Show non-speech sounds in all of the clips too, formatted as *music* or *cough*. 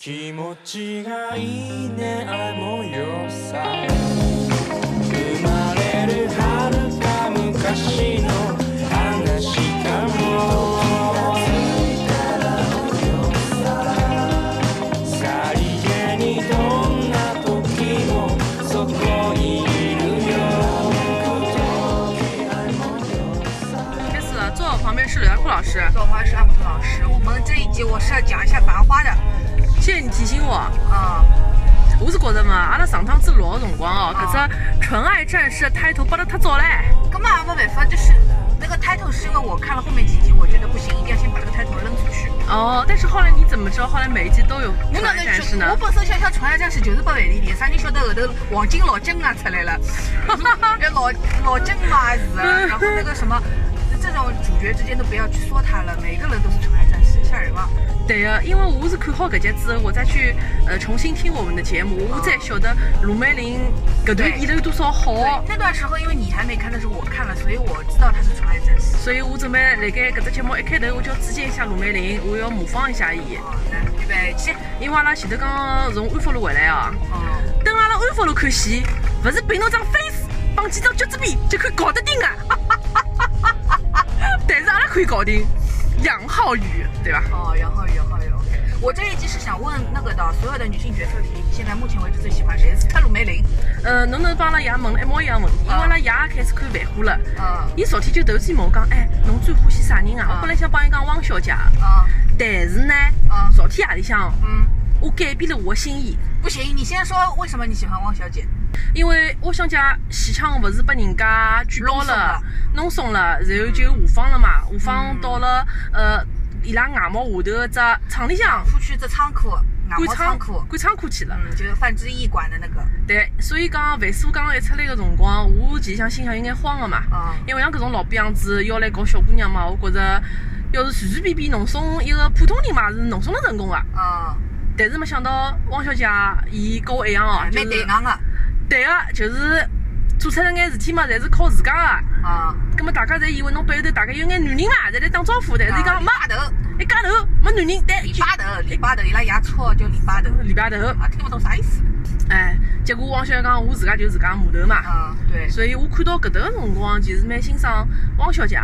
気持ちがいいねあの夜さ生まれる遥か昔の話かもさりげにどんな時もそこにいるよ这是坐我旁边是刘亚库老师，做花是阿木图老师，我们这一集我是要讲一下《繁花》的 谢谢你提醒我。啊、我是觉得嘛，阿拉上趟子录个辰光哦，搿只《纯爱战士》的 title 报得太早唻。根本也没办法，就是那个 title 是因为我看了后面几集，我觉得不行，一定要先把这个 title 扔出去。哦，但是后来你怎么知道后来每一集都有我纯爱战士呢我？本身想想《纯爱战士》就是不万里的，啥人晓得后头黄金老金啊出来了，*laughs* 那老老金嘛是啊，然后那个什么，这种主角之间都不要去说他了，每个人都是吓人啊！对的，因为我是看好搿集之后，我再去呃重新听我们的节目，我才晓得卢美玲搿段演了有多少好。那段时候因为你还没看，但是我看了，所以我知道他是纯爱战士。所以我准备辣盖搿只节目一开头我就要致敬一下卢美玲，我要模仿一下伊。哦，来预备起，因为阿拉前头刚刚从安福路回来啊，哦。等阿拉安福路看戏，勿是凭侬张 face 帮几张橘子皮就可以搞得定啊！*laughs* 但是阿拉可以搞定杨浩宇，对吧？哦，杨浩宇，杨浩宇，OK。我这一集是想问那个的，所有的女性角色里，现在目前为止最喜欢谁？是特鲁梅林。呃，侬能帮阿拉爷问一模一样问题，因为阿拉爷也开始看《繁花》了。啊伊昨天就突然间问我讲，哎，侬最欢喜啥人啊？啊我本来想帮伊讲汪小姐，啊但是呢啊，昨天夜里向嗯，我改变了我的心意，不行，你先说为什么你喜欢汪小姐？因为汪小姐戏腔勿是被人家举报了、弄松了，然后就下放了嘛，下放到了呃伊拉外贸下头的只厂里向出去只仓库，外贸仓库，赶仓库去了。嗯，就是范志毅管的那个。对，所以讲万苏刚刚一出来个辰光，我其实想心想有眼慌个嘛，啊因为像搿种老逼样子要来搞小姑娘嘛，我觉着要是随随便便弄松一个普通人嘛，是弄松了成功个。啊，但是没想到汪小姐伊跟我一样哦，就蛮对是硬的。对个，就是做出来眼事体嘛，侪是靠自家个。啊，葛么大家侪以为侬背后头大概有眼男人嘛，侪来打招呼，但是伊讲没，头，一家头没男人，对。礼拜头，礼拜头，伊拉爷绰号叫礼拜头。礼拜头，啊，听勿懂啥意思。哎，结果汪小姐讲我自家就是自家码头嘛，啊，对。所以我看到搿头个辰光，其实蛮欣赏汪小姐，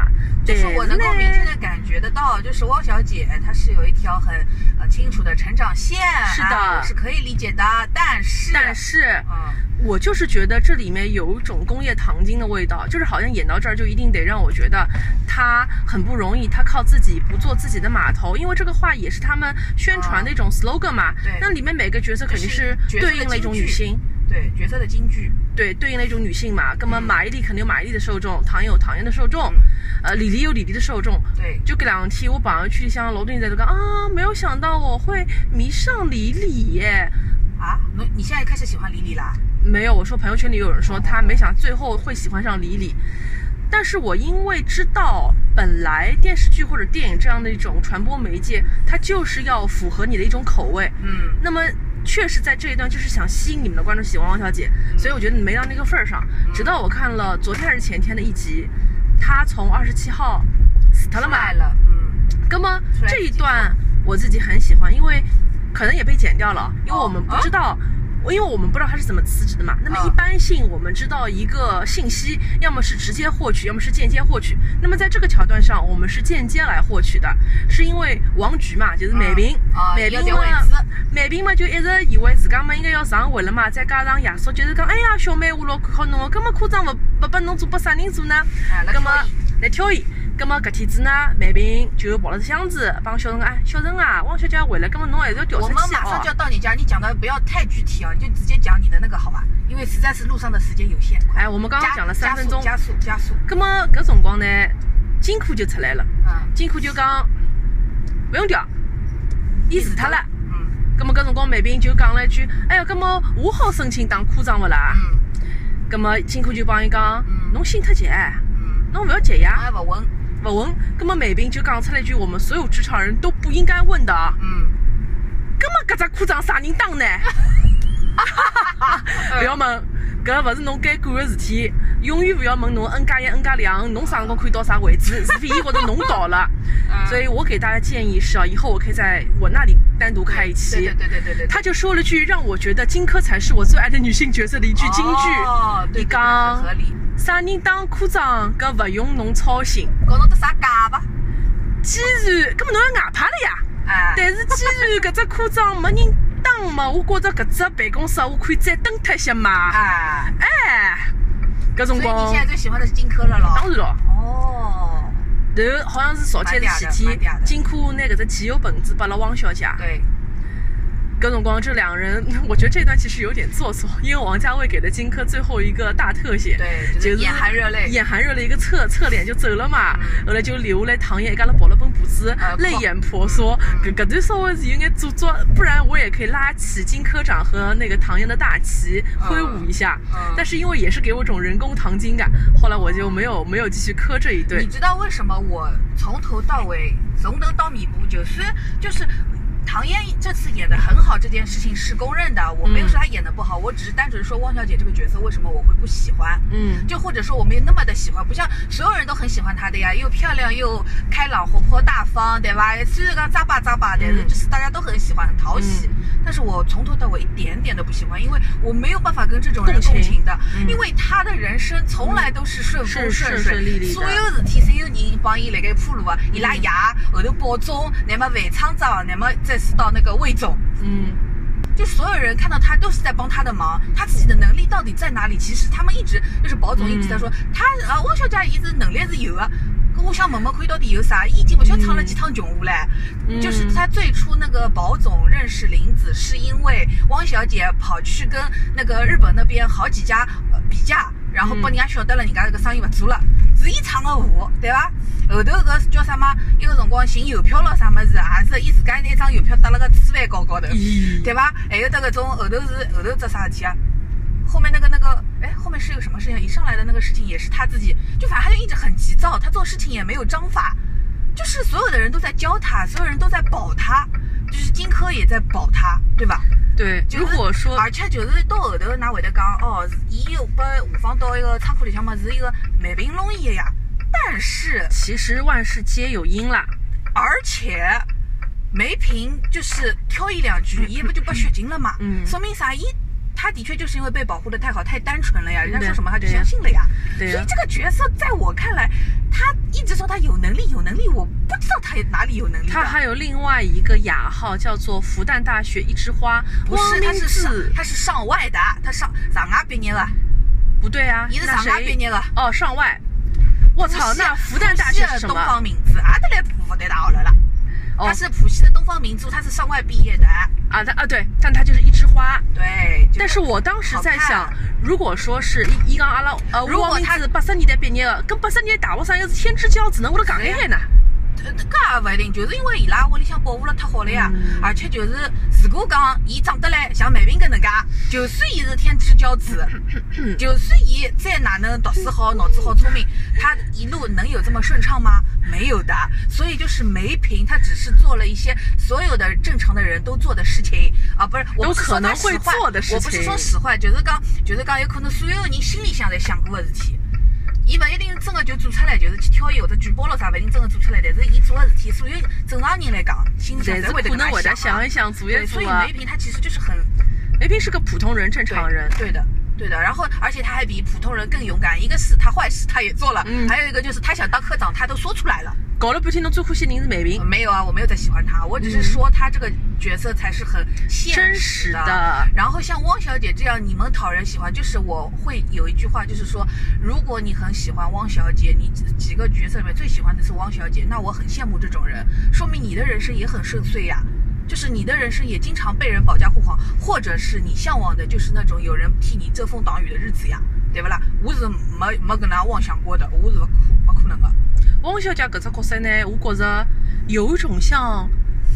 但就是我能够明确的感觉得到，就是汪小姐她是有一条很呃清楚的成长线，是的。是可以理解的，但是但是嗯我就是觉得这里面有一种工业糖精的味道，就是好像演到这儿就一定得让我觉得她很不容易，她靠自己不做自己的码头，因为这个话也是他们宣传的一种 slogan 嘛。对。那里面每个角色肯定是对应了一种女性。对角色的京剧，对，对应了一种女性嘛。那么马伊琍肯定有马伊琍的受众，唐嫣有唐嫣的受众，呃，李黎有李黎的受众。嗯对就搿两天，我朋友圈里向老多人在都讲啊，没有想到我会迷上李李耶。啊，你你现在开始喜欢李李啦？没有，我说朋友圈里有人说他没想最后会喜欢上李李，但是我因为知道本来电视剧或者电影这样的一种传播媒介，它就是要符合你的一种口味。嗯那么确实在这一段就是想吸引你们的观众喜欢王小姐，所以我觉得你没到那个份儿上。直到我看了昨天还是前天的一集，她从二十七号死掉了嘛，了，嗯那么这一段我自己很喜欢，因为可能也被剪掉了，因为哦我们不知道。因为我们不知道他是怎么辞职的嘛，那么啊一般性我们知道一个信息，要么是直接获取，要么是间接获取。那么在这个桥段上，我们是间接来获取的，是因为王菊嘛，就是美萍，美萍嘛美萍嘛就一直以为自家嘛应该要上位了嘛，再加上爷叔就是讲，哎呀，小妹我老看好侬哦，搿么科长不不拨侬做拨啥人做呢？哎来葛么来挑伊，葛么搿天子呢，美萍就抱了只箱子，帮小陈讲，哎，小陈啊，汪小姐回来，葛么侬还是要调我出去们马上就要哦。到你家，你讲的不要太具体哦，你就直接讲你的那个好吧？因为实在是路上的时间有限，快哎，我们刚刚讲了三分钟，加速加速，葛么搿辰光呢，金库就出来了，嗯金库就讲不用调，伊死脱了。嗯葛么搿辰光美萍就讲了一句，哎呀，葛么我好申请当科长勿啦？嗯葛么金库就帮伊讲嗯，侬心太急，嗯，侬勿要急呀。哎不稳，不问，葛么美萍就讲出了一句我们所有职场人都不应该问的啊，嗯葛么搿只科长啥人当呢？*laughs* 勿要问，搿勿是侬该管个事体，永远勿要问侬 n 加一 n 加两，侬啥辰光可以到啥位置，*laughs* 除非伊觉得侬到了。*laughs* 嗯所以我给大家建议是啊，以后我可以在我那里单独开一期。对对对对对对，他就说了句让我觉得荆轲才是我最爱的女性角色的一句金句。哦，对很合理。啥人当科长，搿勿用侬操心。搞侬得啥假伐？既然，搿么侬要外派了呀？哎，但是既然搿只科长没人当嘛，我觉着搿只办公室我可以再蹲脱一些嘛。哎，哎，搿所以你辰光现在最喜欢的是荆轲了咯？当然咯。哦，然后好像是昨天是前天金科拿搿只集邮本子拨了汪小姐。对，搿辰光这两人，*laughs* 我觉得这段其实有点做作，因为王家卫给了荆轲最后一个大特写，对就就是是眼含热泪眼含热泪一个侧侧脸就走了嘛。嗯后来就留下来唐嫣一家头抱了本簿子呃，泪眼婆娑。嗯搿搿段稍微是有眼做作，不然我也可以拉起荆轲长和那个唐嫣的大旗挥舞一下。嗯但是因为也是给我一种人工糖精感，后来我就没有没有继续磕这一对你。知道为什么我从头到尾从头到尾部就是就是。唐嫣这次演的很好，这件事情是公认的。我没有说她演的不好，我只是单纯说汪小姐这个角色为什么我会不喜欢。嗯，就或者说我没有那么的喜欢，不像所有人都很喜欢她的呀，又漂亮又开朗活泼大方，对吧？虽然讲扎巴扎巴的，嗯就是大家都很喜欢，很讨喜。但是我从头到尾一点点都不喜欢，因为我没有办法跟这种人共情的，嗯因为他的人生从来都是顺风是顺顺顺利利所有事体，所有人帮伊辣盖铺路啊，伊拉爷后头保总，乃么范厂长，乃么再是到那个魏总。嗯，就所有人看到他都是在帮他的忙，他自己的能力到底在哪里？其实他们一直就是保总一直在说，他啊汪小姐一直能力是有的。搿我想问问看，到底有啥？伊已经不晓得闯了几趟穷路唻。嗯就是他最初那个宝总认识林子，是因为汪小姐跑去跟那个日本那边好几家呃比价，然后拨人家晓得了，人家这个生意勿做了，是伊闯的祸，对伐？后头搿叫啥嘛？一个辰光寻邮票咯啥物事，也是伊自家拿一张邮票搭了个纸饭高高头。对吧？还有得搿种后头是后头只啥事体啊？后面那个那个，哎，后面是个什么事情？一上来的那个事情也是他自己，就反正他就一直很急躁，他做事情也没有章法，就是所有的人都在教他，所有人都在保他，就是荆轲也在保他，对吧？对。就是如果说而且就是到后头，㑚会得讲哦，是伊有拨下放到一个仓库里向嘛，是一个万平弄伊的呀。但是其实万事皆有因啦。而且梅平就是挑一两句，*laughs* 伊不就被血禁了嘛？嗯说明啥？伊他的确就是因为被保护的太好，太单纯了呀，人家说什么他就相信了呀。所以这个角色在我看来，他一直说他有能力，有能力，我不知道他哪里有能力。他还有另外一个雅号叫做复旦大学一枝花，不是，他是上，他是上外的，他上上外毕业了，不对啊，你是上外毕业了。哦，上外。我操，那复旦大学是什东方么？明珠，阿德来复旦大学了啦。哦他是浦西的东方明珠，他是上外毕业的。啊，他啊对，但他就是一枝花。对，但是我当时在想，如果说是一一讲阿拉呃如果他是八十年代毕业的，跟八十年代大学生又是天之骄子，能我都讲一海呢？呃搿也勿一定，就是因为伊拉屋里向保护了太好了呀，而且就是如果讲伊长得来像梅平搿能介，就算伊是天之骄子，就算伊再哪能读书好、脑子好、聪明，他一路能有这么顺畅吗？没有的。所以就是梅瓶，他只是做了一些所有的正常的人都做的事情啊，不是我不是说可能会她使坏我不是说使坏，就是讲就是讲有可能所有人心里向在想过的事体。伊勿一定真的就做出来，就是去挑伊或者举报了啥，勿一定真的做出来。但是伊做的事体，所有正常人来讲，心里向但是侪会可能会得想一想，做一做，所以梅。平他其实就是很梅平是个普通人，正常人。对的，对的。然后，而且他还比普通人更勇敢。一个是他坏事他也做了，嗯还有一个就是他想当科长，他都说出来了。搞了半天，侬最欢喜人是梅萍。没有啊，我没有在喜欢她，我只是说她这个角色才是很现真实实的然后像汪小姐这样，你们讨人喜欢，就是我会有一句话，就是说，如果你很喜欢汪小姐，你几几个角色里面最喜欢的是汪小姐，那我很羡慕这种人，说明你的人生也很顺遂呀。就是你的人生也经常被人保驾护航，或者是你向往的就是那种有人替你遮风挡雨的日子呀，对不啦？我是没没跟他妄想过的，我是不可不可能的。汪小姐搿只角色呢，我觉着有一种像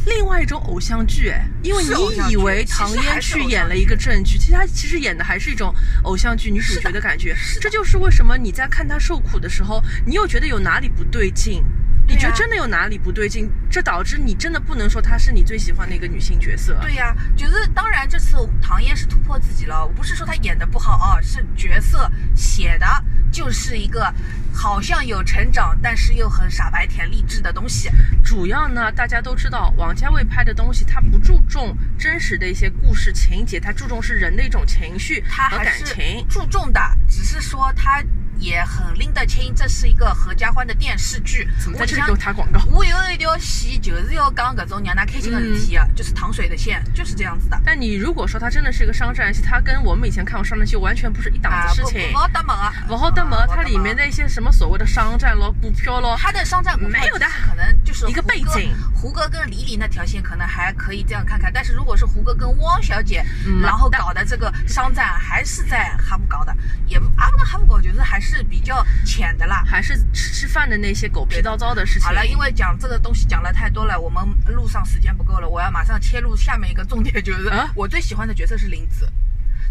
另外一种偶像剧，哎，因为你以为唐嫣去演了一个正剧，其实她其实演的还是一种偶像剧女主角的感觉这就是为什么你在看她受苦的时候，你又觉得有哪里不对劲。你觉得真的有哪里不对劲？这导致你真的不能说她是你最喜欢的一个女性角色。对呀、就是当然这次唐嫣是突破自己了，我不是说她演的不好啊，是角色写的就是一个好像有成长，但是又很傻白甜励志的东西。主要呢，大家都知道，王家卫拍的东西，他不注重真实的一些故事情节，他注重是人的一种情绪和感情。注重的，只是说他也很拎得清，这是一个合家欢的电视剧。我想给我打广告？我有一条线就是要讲搿种让㑚开心的事体嗯的，就是糖水的线，就是这样子的。但你如果说它真的是一个商战戏，它跟我们以前看过商战戏完全不是一档子事情不。好搭门啊，不好的嘛啊，它里面的一些什么所谓的商战咯、股票咯，它的商战股没有的可能就是一个背景胡歌跟李李那条线可能还可以这样看看，但是如果是胡歌跟汪小姐，嗯然后搞的这个商战，还是在哈姆搞的，也不阿不能哈姆搞，就是还是比较浅的啦。还是吃吃饭的那些狗屁叨叨的事情。好了，因为讲这个东西讲了太多了，我们路上时间不够了，我要马上切入下面一个重点，就是啊我最喜欢的角色是林子，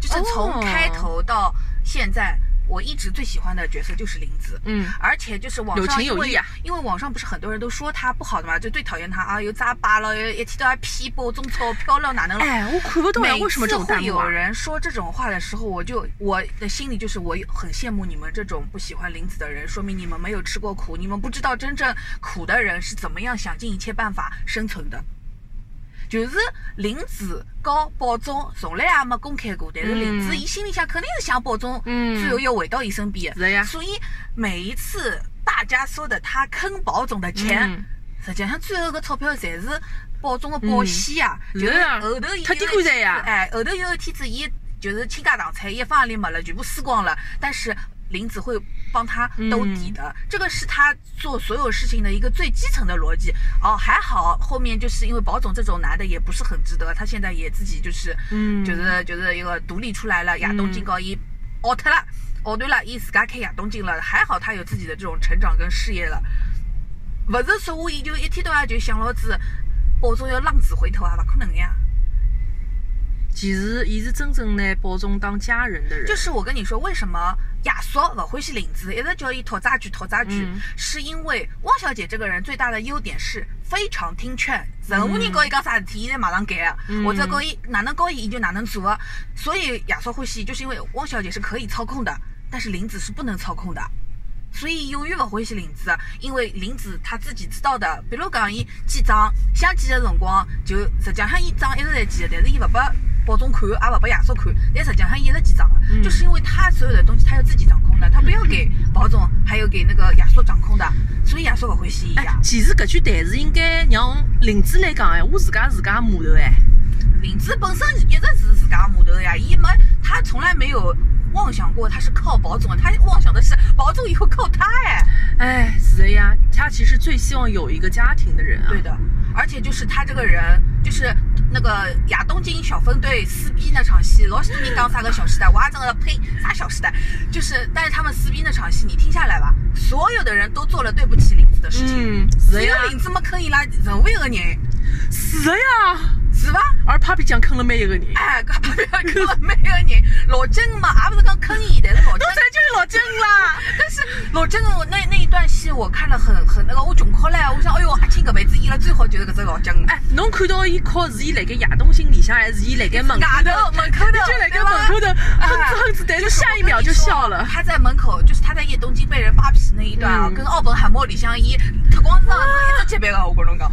就是从哦开头到现在，我一直最喜欢的角色就是林子。嗯，而且就是网有上因为情有义啊因为网上不是很多人都说他不好的嘛，就最讨厌他啊，又渣巴了，又一天到晚批驳中钞票了，哪能了？哎，我看不懂呀，每为什么这种次会有？人说这种话的时候，我就我的心里就是我很羡慕你们这种不喜欢林子的人，说明你们没有吃过苦，你们不知道真正苦的人是怎么样想尽一切办法生存的。就是林子和宝总从来也没公开过，但是林子嗯伊心里向肯定是想宝总嗯最后要回到伊身边。是的呀。所以每一次大家说的他坑宝总的钱，嗯。实际上最后个钞票侪是宝总的保险啊，就是后头伊特地有一天干呀。子哎，后头有一天子伊就是倾家荡产，一方里没了，全部输光了，但是林子会帮他兜底的，这个是他做所有事情的一个最基层的逻辑。哦，还好后面就是因为宝总这种男的也不是很值得，他现在也自己就是，嗯就是就是一个独立出来了，亚东金高一 out 了。哦，对了，伊自家开亚东金了，还好他有自己的这种成长跟事业了。不是说我伊就一天到晚就想老子宝总要浪子回头啊，不可能呀。其实，伊是真正拿宝总当家人的人。就是我跟你说，为什么亚索不欢喜林子，一直叫伊讨债剧讨债剧，嗯是因为汪小姐这个人最大的优点是非常听劝，任何人告伊讲啥事体，伊侪马上改或者告伊哪能告伊，伊就哪能做啊。所以亚索欢喜，就是因为汪小姐是可以操控的，但是林子是不能操控的。所以永远勿欢喜林子，因为林子他自己知道的，比如讲伊记账，想记的辰光，就实际上伊账一直在记的，但是伊勿拨宝总看，也勿拨亚索看，但实际上伊一直记账的，嗯就是因为他所有的东西他要自己掌控的，他不要给保总还有给那个亚索掌控的，所以亚索勿欢喜伊其实搿句台词应该让林子来讲哎，我自家自家码头哎。林子本身一直是自家码头的呀，伊没他从来没有妄想过他是靠保总的，他妄想的是保总以后靠他哎。哎，是的呀，他其实最希望有一个家庭的人啊。对的，而且就是他这个人，就是那个亚东京小分队撕逼那场戏，老许多人讲啥个小时代，我还真的呸，啥小时代？就是，但是他们撕逼那场戏，你听下来吧，所有的人都做了对不起林子的事情，嗯，只有呀，林子没坑伊拉任何一个人，是的呀。是伐？而 Papi 酱坑了每一个人。哎，搿不要坑了每一个人，老郑嘛，也不是讲坑伊，但是老郑侬这就是老郑啦。但是老郑我那那一段戏我看了很很那个，我穷哭了，我想，哎哟，阿青搿辈子演了最好就是搿只老金。哎，侬看到伊哭是伊辣盖亚东心里向，还是伊辣盖门口外头门口头，就辣盖门口头哼哎哧哼哧，但就是是下一秒就笑了。他在门口，就是他在叶东京被人扒皮那一段啊，嗯跟奥本海默里向伊特光上是一只级别的，我跟侬讲。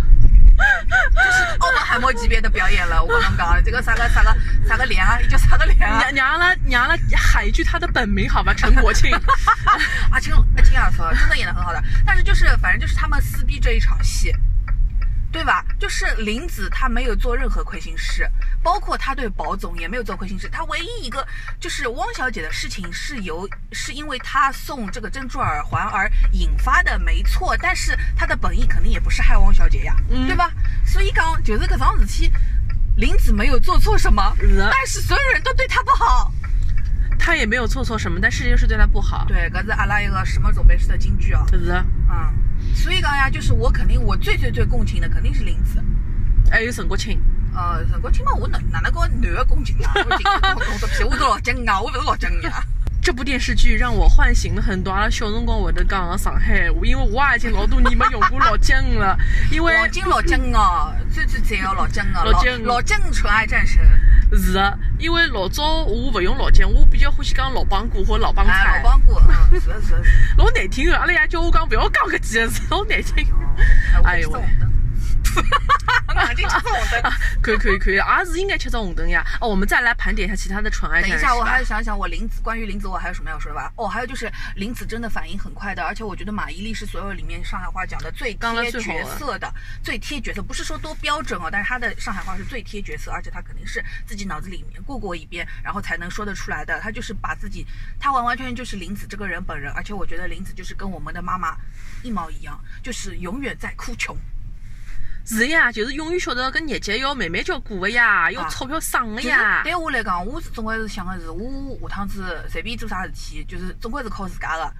就是奥本海默级别的表演了，我跟侬讲，这个啥个啥个啥个脸啊，叫啥个脸啊？让让阿拉让阿拉喊一句他的本名好吧，陈国庆。阿 *laughs* 青阿青啊，说真的演的很好的，但是就是反正就是他们撕逼这一场戏，对吧？就是林子他没有做任何亏心事，包括他对宝总也没有做亏心事。他唯一一个就是汪小姐的事情是由是因为他送这个珍珠耳环而引发的，没错。但是他的本意肯定也不是害汪小姐呀，嗯对吧？所以讲就是搿桩事体，林子没有做错什么，但是所有人都对他不好。他也没有做错什么，但事情是对他不好。对，搿是阿拉一个什么总杯式的金句啊。是的，嗯，所以讲呀，就是我肯定我最最最共情的肯定是林子。还有陈国庆。呃，陈国庆嘛，我哪哪能跟男的共情啊？我情共共个屁，我是老郑啊，我不是老郑呀。这部电视剧让我唤醒了很多阿拉小辰光会得讲的上海话，因为我也已经老多年没用过老姜了，因为老金老姜哦，最最赞哦，老姜哦，老姜老姜纯爱战神，是的，因为老早我勿用老姜，我比较欢喜讲老帮哥或老帮哎，菜老，帮过，嗯，是的是的是。老难听的。阿拉爷叫我讲不要讲搿几个字，老难听。哎呦喂！眼睛吃红灯。*laughs* 可以可以可以，儿子应该吃着红灯呀。哦，我们再来盘点一下其他的纯爱等一下，我还要想想，我林子关于林子，我还有什么要说的吧？哦，还有就是林子真的反应很快的，而且我觉得马伊琍是所有里面上海话讲的最贴角色的，最贴角色，不是说多标准哦，但是她的上海话是最贴角色，而且她肯定是自己脑子里面过过一遍，然后才能说得出来的。她就是把自己，她完完全全就是林子这个人本人，而且我觉得林子就是跟我们的妈妈一毛一样，就是永远在哭穷。是呀，就是永远晓得搿日节要慢慢叫过个呀，要啊钞票省的就是呀。对我来讲，我是总归是想个是，我下趟子随便做啥事体，就是总归是靠自家的。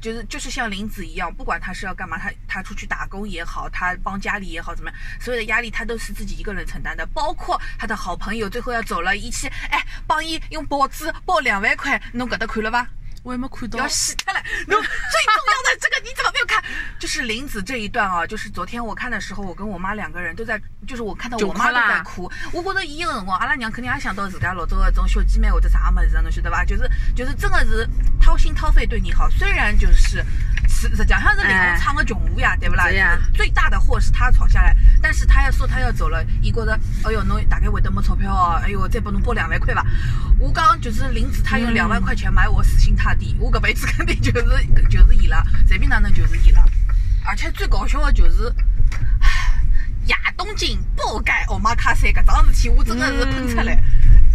就是就是像林子一样，不管他是要干嘛，他他出去打工也好，他帮家里也好，怎么样，所有的压力他都是自己一个人承担的。包括他的好朋友最后要走了，一起哎帮伊用报纸报两万块，侬搿搭看了吧？我也没看到要。死他了！侬最重要的这个你怎么没有看？就是林子这一段啊，就是昨天我看的时候，我跟我妈两个人都在，就是我看到我妈都在哭。我觉得伊个辰光，阿拉娘肯定也想到自家老早的种小姐妹或者啥么子，侬晓得吧？就是就是真的是掏心掏肺对你好，虽然就是实实际上是灵魂唱的穷舞呀，对不啦？最大的祸是他闯下来，但是他要说他要走了，伊觉得，哎哟，侬大概会得没钞票哦，哎哟，再拨侬拨两万块吧。我讲就是林子，他用两万块钱买我死心塌我搿辈子肯定就是就是伊拉，随便哪能就是伊拉。而且最搞笑的就是，亚东京爆改奥马卡塞搿桩事体，我真的是喷出来。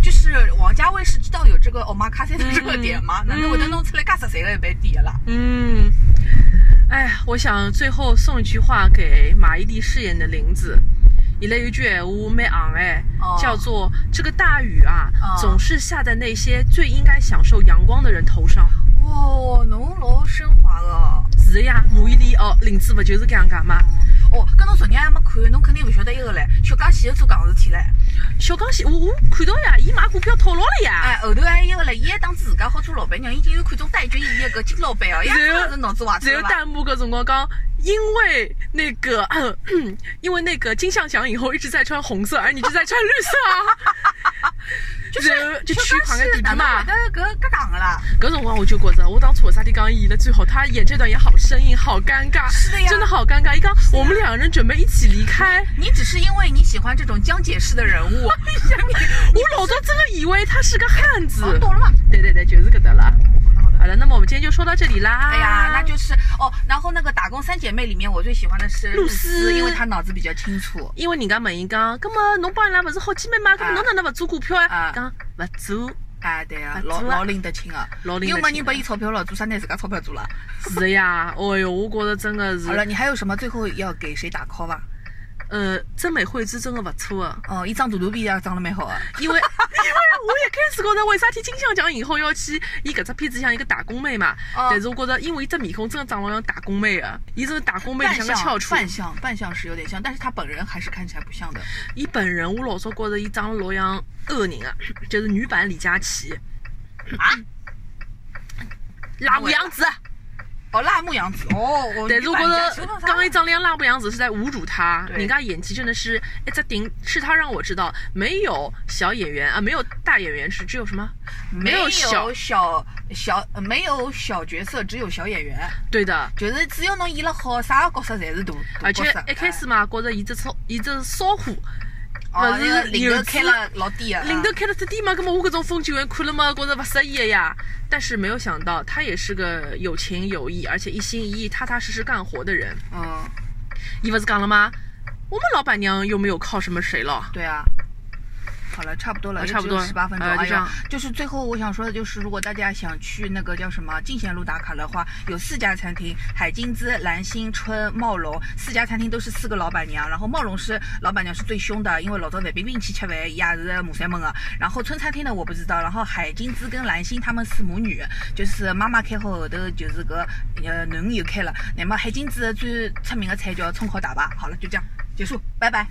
就是王家卫是知道有这个奥马卡塞的这个点吗？哪能会得弄出来介十三个一般点的啦？嗯，哎呀，我想最后送一句话给马伊琍饰演的林子。伊拉有句闲话蛮昂哎，哦叫做“这个大雨啊，哦总是下在那些最应该享受阳光的人头上哦，侬老升华了。”。是的呀，马伊琍哦，林子不就是搿样讲嘛？哦，搿侬昨日还没看，侬肯定勿晓得一个唻，小江西又做搿事体唻。小江西，我我看到呀，伊买股票套牢了呀。哎，后头还有一个唻，伊还当自家好做老板娘，已经有看中戴军伊个金老板哦，呀，真是脑子坏只有掉了吧？弹幕搿辰光讲，因为那个，*clears throat* 因为那个金像奖以后一直在穿红色，而你就在穿绿色啊。*laughs* 就是就区块个地哪皮嘛能。会得搿搿讲个啦？搿辰光我就觉着，我当初为啥体讲伊演的最好？他演这段也好生硬，好尴尬，是的呀真的好尴尬。一刚我们两个人准备一起离开，你只是因为你喜欢这种江姐式的人物，*laughs* 我 *laughs* 老早真的以为他是个汉子。哦懂了吗？对对对，就是今天就说到这里啦。哎呀，那就是哦。然后那个打工三姐妹里面，我最喜欢的是露丝，因为她脑子比较清楚。因为人家问伊讲，葛么侬帮伊拉不是好姐妹吗？葛么侬哪能不做股票啊啊？讲不做。哎，对啊老老拎得清啊，又没人拨伊钞票了，做啥拿自家钞票做了？是的呀，哦哟，我觉着真的是好，了，你还有什么最后要给谁打 call 吧？呃，真美惠子真的勿错的，哦，一张大肚皮也长得蛮好啊。因为 *laughs* 因为我一开始觉着为啥体金像奖影后要去伊搿只片子像一个打工妹嘛，哦但是我觉着因为伊只面孔真的长得像打工妹啊，伊这个打工妹像个翘楚，扮相扮相是有点像，但是她本人还是看起来不像的。伊本人我老早觉着伊长得老像恶人啊，就是女版李佳琦啊，辣目洋子。哦，辣目洋子哦，我但是我觉着刚一张脸辣目洋子是在侮辱他，对人家演技真的是一只顶，是他让我知道没有小演员啊，没有大演员，是只有什么？没有小小小呃没有小角色，只有小演员，对的，就是只要侬演了好，啥个角色侪是大大而且。一开始嘛，觉着伊只骚，伊只骚货，哦，勿那个是领头开了老低啊，领头开了太低嘛，葛么我搿种风景员看了嘛，觉着勿适意的呀。但是没有想到，他也是个有情有义，而且一心一意、踏踏实实干活的人。嗯，伊勿是讲了吗？我们老板娘又没有靠什么谁了。对啊。好了，差不多了，啊差不多十八分钟。哎呦呃就是最后我想说的就是，如果大家想去那个叫什么进贤路打卡的话，有四家餐厅：海金滋、兰心、春、茂龙。四家餐厅都是四个老板娘，然后茂龙是老板娘是最凶的，因为老早范冰冰去吃饭，伊也是母三门的。然后春餐厅呢我不知道，然后海金滋跟兰心他们是母女，就是妈妈开好后头就是个呃囡恩又开了。那么海金滋最出名的菜叫葱烤大排。好了，就这样结束，拜拜。